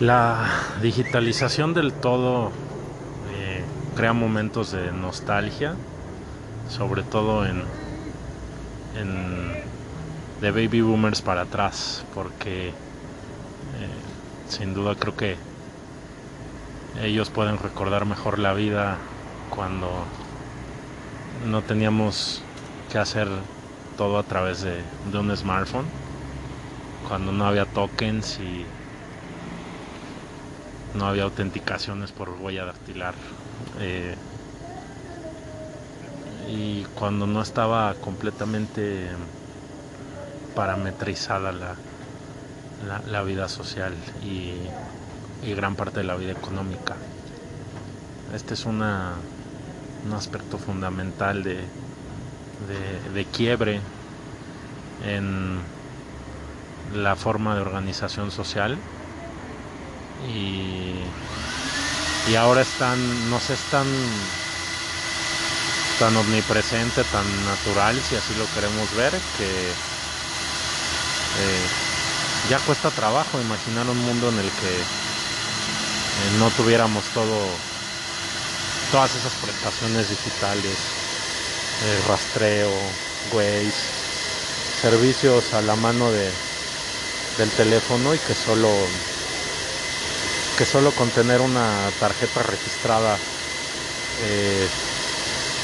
La digitalización del todo eh, crea momentos de nostalgia, sobre todo en, en de baby boomers para atrás, porque eh, sin duda creo que ellos pueden recordar mejor la vida cuando no teníamos que hacer todo a través de, de un smartphone, cuando no había tokens y no había autenticaciones por huella dactilar. Eh, y cuando no estaba completamente parametrizada la, la, vida social y, gran parte de la vida económica. Este es un aspecto fundamental de, de quiebre en la forma de organización social y, y ahora están, no sé, están tan omnipresente, tan natural, si así lo queremos ver, que eh, ya cuesta trabajo imaginar un mundo en el que eh, no tuviéramos todo, todas esas prestaciones digitales, eh, rastreo, Waze, servicios a la mano de, del teléfono y que solo que solo con tener una tarjeta registrada eh,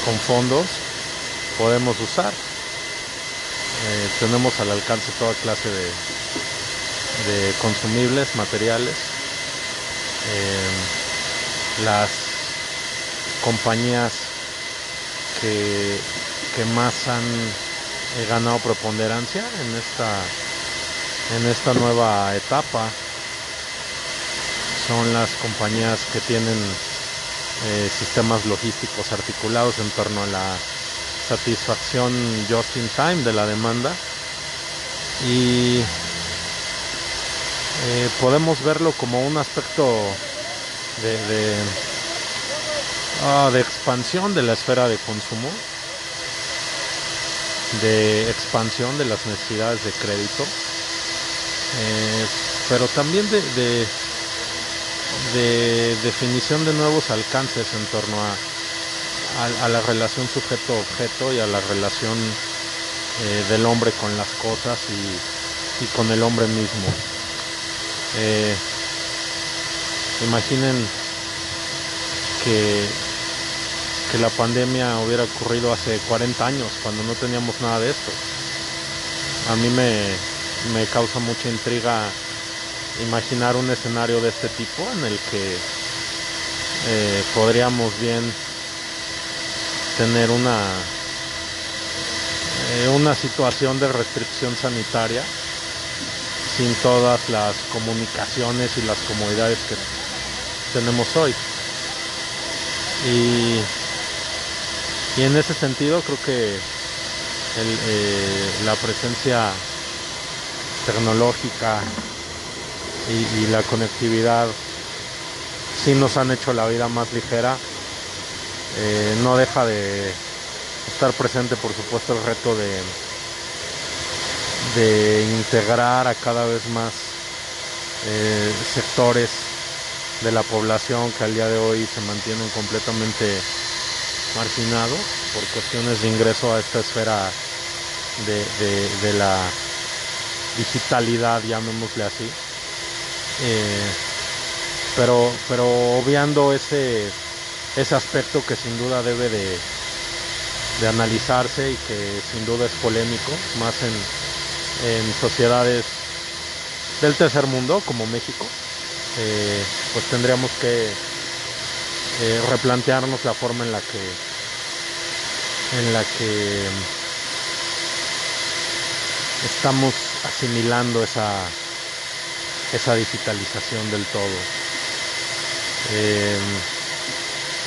con fondos podemos usar. Eh, tenemos al alcance toda clase de, consumibles, materiales. Eh, las compañías que, que más han ganado preponderancia en esta, en esta nueva etapa son las compañías que tienen eh, sistemas logísticos articulados en torno a la satisfacción just in time de la demanda. Y eh, podemos verlo como un aspecto de, ah, de, expansión de la esfera de consumo, de expansión de las necesidades de crédito, eh, pero también de definición de nuevos alcances en torno a, a, la relación sujeto-objeto y a la relación eh, del hombre con las cosas y, y con el hombre mismo. Eh, imaginen que, que la pandemia hubiera ocurrido hace 40 años, cuando no teníamos nada de esto. A mí me, me causa mucha intriga imaginar un escenario de este tipo en el que eh, podríamos bien tener una eh, una situación de restricción sanitaria sin todas las comunicaciones y las comodidades que tenemos hoy. Y, y en ese sentido creo que eh, la presencia tecnológica y, la conectividad sí nos han hecho la vida más ligera. Eh, no deja de estar presente, por supuesto, el reto de, de integrar a cada vez más eh, sectores de la población que al día de hoy se mantienen completamente marginados por cuestiones de ingreso a esta esfera de, de la digitalidad, llamémosle así. Eh, pero, pero obviando ese, ese aspecto que sin duda debe de, de analizarse y que sin duda es polémico, más en, en sociedades del tercer mundo como México, eh, pues tendríamos que eh, replantearnos la forma en la que en la que estamos asimilando esa esa digitalización del todo. Eh,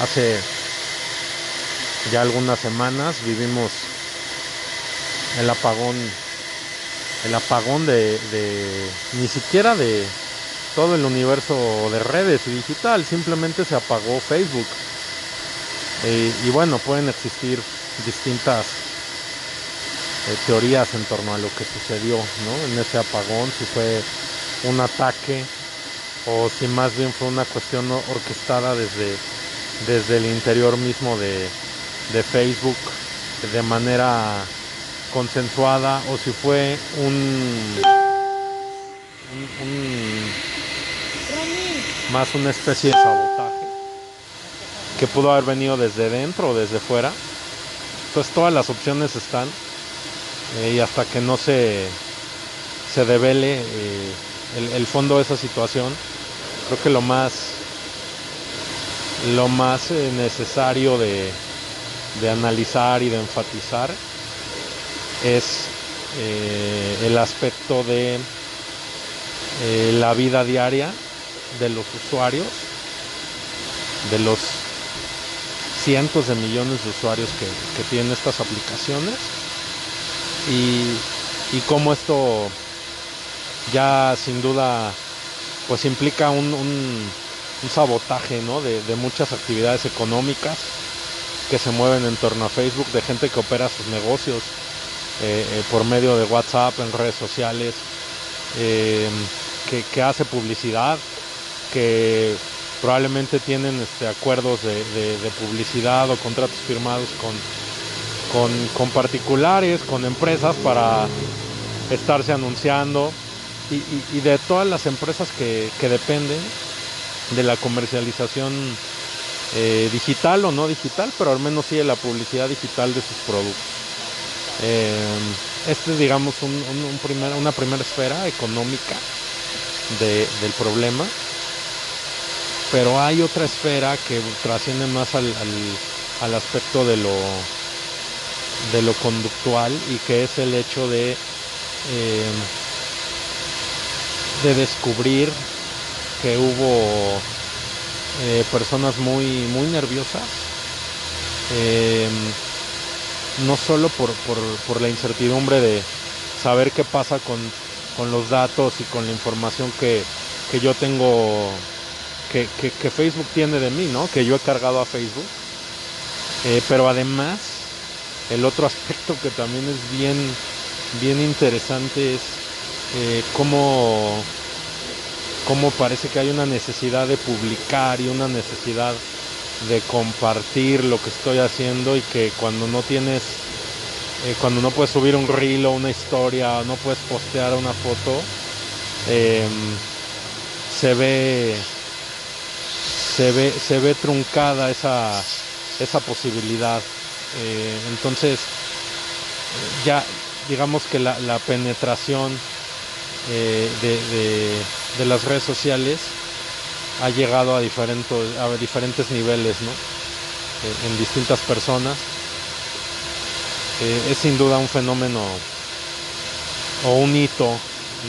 hace ya algunas semanas vivimos el apagón, el apagón de, ni siquiera de todo el universo de redes y digital, simplemente se apagó Facebook. Eh, y bueno, pueden existir distintas eh, teorías en torno a lo que sucedió ¿no? en ese apagón, si fue un ataque o si más bien fue una cuestión orquestada desde, desde el interior mismo de, de Facebook de manera consensuada o si fue un, más una especie de sabotaje que pudo haber venido desde dentro o desde fuera. Entonces todas las opciones están eh, y hasta que no se, se devele eh, el, fondo de esa situación, creo que lo más lo más eh, necesario de, de analizar y de enfatizar es eh, el aspecto de eh, la vida diaria de los usuarios, de los cientos de millones de usuarios que, tienen estas aplicaciones y, y cómo esto ya sin duda pues implica un, sabotaje ¿no? de, muchas actividades económicas que se mueven en torno a Facebook, de gente que opera sus negocios eh, eh, por medio de WhatsApp, en redes sociales, eh, que, hace publicidad, que probablemente tienen este, acuerdos de, publicidad o contratos firmados con, con, particulares, con empresas para estarse anunciando y, de todas las empresas que, dependen de la comercialización digital o no digital, pero al menos sí de la publicidad digital de sus productos. Eh, este es, digamos, una primera esfera económica del problema, pero hay otra esfera que trasciende más al, aspecto de lo, de lo conductual y que es el hecho de, eh, de descubrir que hubo eh, personas muy, muy nerviosas no solo por, la incertidumbre de saber qué pasa con, los datos y con la información que, yo tengo, que, Facebook tiene de mí, ¿no? Que yo he cargado a Facebook. Eh, pero además, el otro aspecto que también es bien, bien interesante es eh, cómo, cómo parece que hay una necesidad de publicar y una necesidad de compartir lo que estoy haciendo y que cuando no tienes, eh, cuando no puedes subir un reel o una historia, no puedes postear una foto, em, se ve se ve se ve truncada esa esa posibilidad. Eh, entonces ya digamos que la, penetración eh, de las redes sociales ha llegado a diferentes, a diferentes niveles, ¿no? Eh, en distintas personas. Eh, es sin duda un fenómeno o un hito,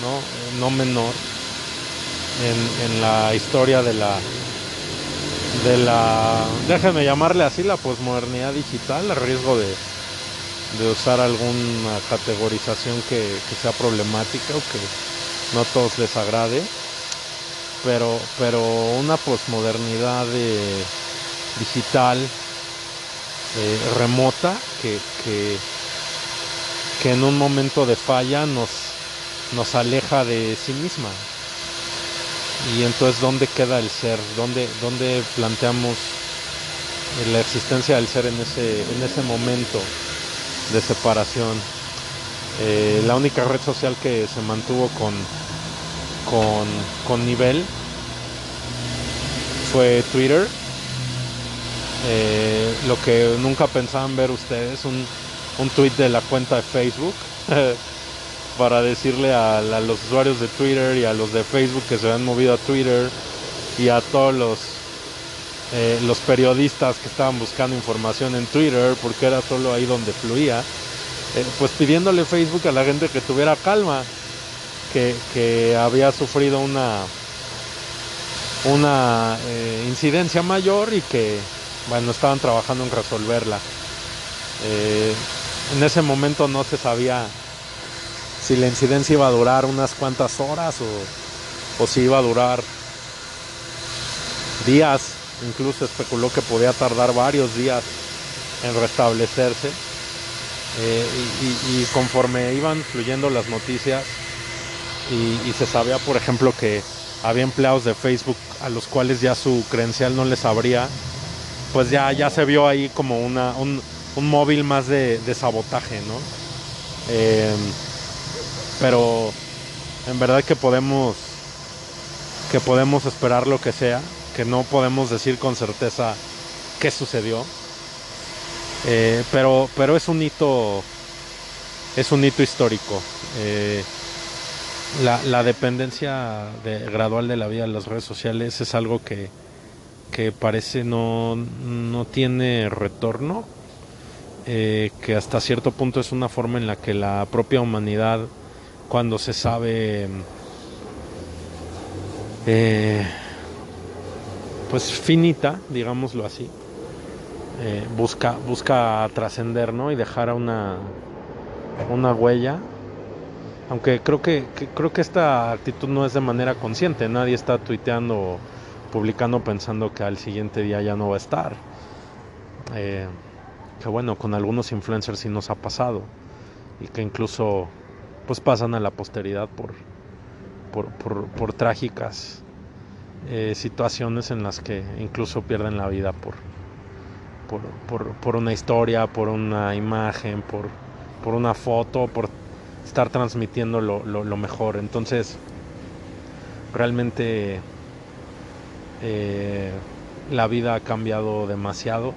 ¿no? No menor en, la historia de la de la déjenme llamarle así la posmodernidad digital a riesgo de, de usar alguna categorización que, que sea problemática o que no a todos les agrade pero, pero una posmodernidad eh, digital eh, remota que, que, en un momento de falla nos, nos aleja de sí misma. Y entonces, ¿dónde queda el ser? ¿Dónde, dónde planteamos la existencia del ser en ese, en ese momento de separación? Eh, la única red social que se mantuvo con, con, nivel fue Twitter. Eh, lo que nunca pensaban ver ustedes, un, un tweet de la cuenta de Facebook para decirle a, los usuarios de Twitter y a los de Facebook que se habían movido a Twitter y a todos los, eh, los periodistas que estaban buscando información en Twitter porque era solo ahí donde fluía, eh, pues pidiéndole Facebook a la gente que tuviera calma que, había sufrido una, una eh, incidencia mayor y que bueno estaban trabajando en resolverla. En ese momento no se sabía si la incidencia iba a durar unas cuantas horas o, si iba a durar días. Incluso especuló que podía tardar varios días en restablecerse. Eh, y, conforme iban fluyendo las noticias, y, se sabía, por ejemplo, que había empleados de Facebook a los cuales ya su credencial no les abría, pues ya, ya se vio ahí como una, un, móvil más de, sabotaje, ¿no? Em, pero en verdad que podemos que podemos esperar lo que sea, que no podemos decir con certeza qué sucedió. Eh, pero, pero es un hito es un hito histórico. Eh, la, dependencia gradual de la vida de las redes sociales es algo que, parece no, tiene retorno, eh, que hasta cierto punto es una forma en la que la propia humanidad, cuando se sabe, pues finita, digámoslo así, busca, busca trascender ¿no? y dejar una, una huella aunque creo que, creo que esta actitud no es de manera consciente, nadie está tuiteando publicando pensando que al siguiente día ya no va a estar. Eh, que bueno, con algunos influencers sí nos ha pasado y que incluso pues pasan a la posteridad por, por, trágicas eh, situaciones en las que incluso pierden la vida por, por, una historia, por una imagen, por, por una foto, por estar transmitiendo lo, mejor. Entonces, realmente eh, la vida ha cambiado demasiado.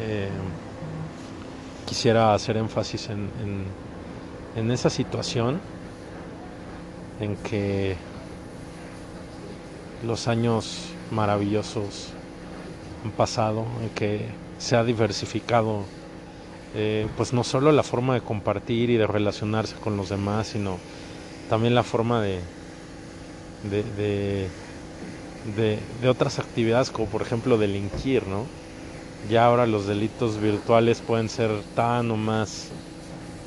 Eh, quisiera hacer énfasis en, en, esa situación en que los años maravillosos han pasado, en que se ha diversificado eh, pues no solo la forma de compartir y de relacionarse con los demás, sino también la forma de, de, de, otras actividades, como por ejemplo delinquir, ¿no? Ya ahora los delitos virtuales pueden ser tan o más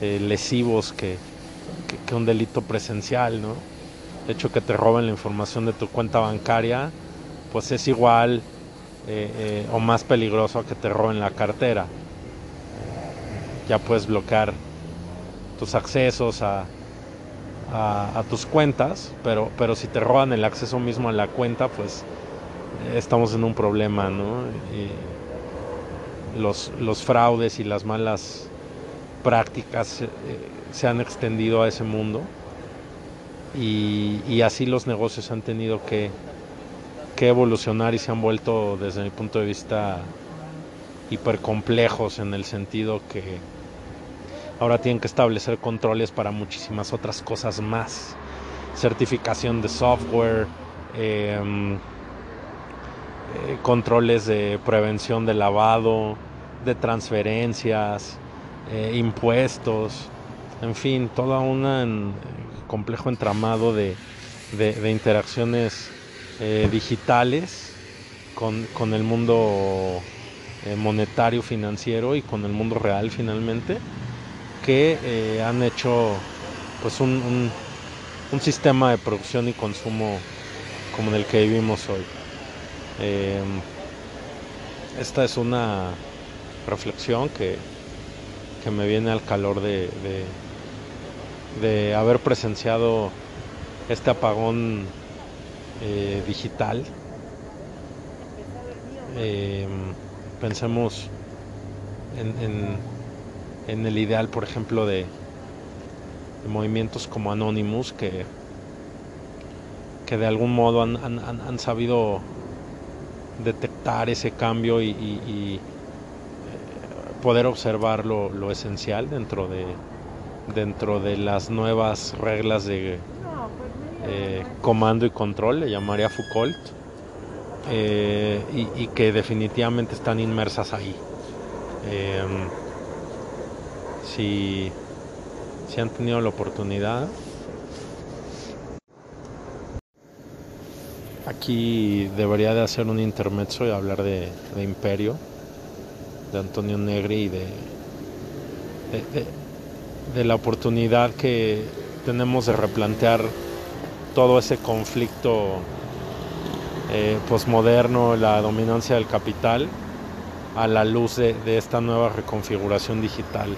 eh, lesivos que, que, un delito presencial, ¿no? De hecho, que te roben la información de tu cuenta bancaria, pues es igual eh, o más peligroso que te roben la cartera ya puedes bloquear tus accesos a, a, tus cuentas, pero, pero si te roban el acceso mismo a la cuenta, pues estamos en un problema, ¿no? los, los fraudes y las malas prácticas eh, se han extendido a ese mundo y, así los negocios han tenido que, que evolucionar y se han vuelto, desde mi punto de vista, hipercomplejos en el sentido que ahora tienen que establecer controles para muchísimas otras cosas más. Certificación de software, em, eh, controles de prevención de lavado, de transferencias, eh, impuestos, en fin, todo un complejo entramado de, interacciones eh, digitales con, con, el mundo monetario, financiero y con el mundo real finalmente que eh, han hecho pues un, un, sistema de producción y consumo como en el que vivimos hoy. Em, esta es una reflexión que, que me viene al calor de, de, haber presenciado este apagón eh, digital. Em, pensemos en en el ideal, por ejemplo, de, movimientos como Anonymous que, que de algún modo han, sabido detectar ese cambio y, eh, poder observar lo, esencial dentro de, dentro de las nuevas reglas de eh, comando y control, le llamaría Foucault, eh, y, que definitivamente están inmersas ahí si, si han tenido la oportunidad. Aquí debería de hacer un intermezzo y hablar de, Imperio, de Antonio Negri y de, la oportunidad que tenemos de replantear todo ese conflicto eh, posmoderno, la dominancia del capital, a la luz de esta nueva reconfiguración digital.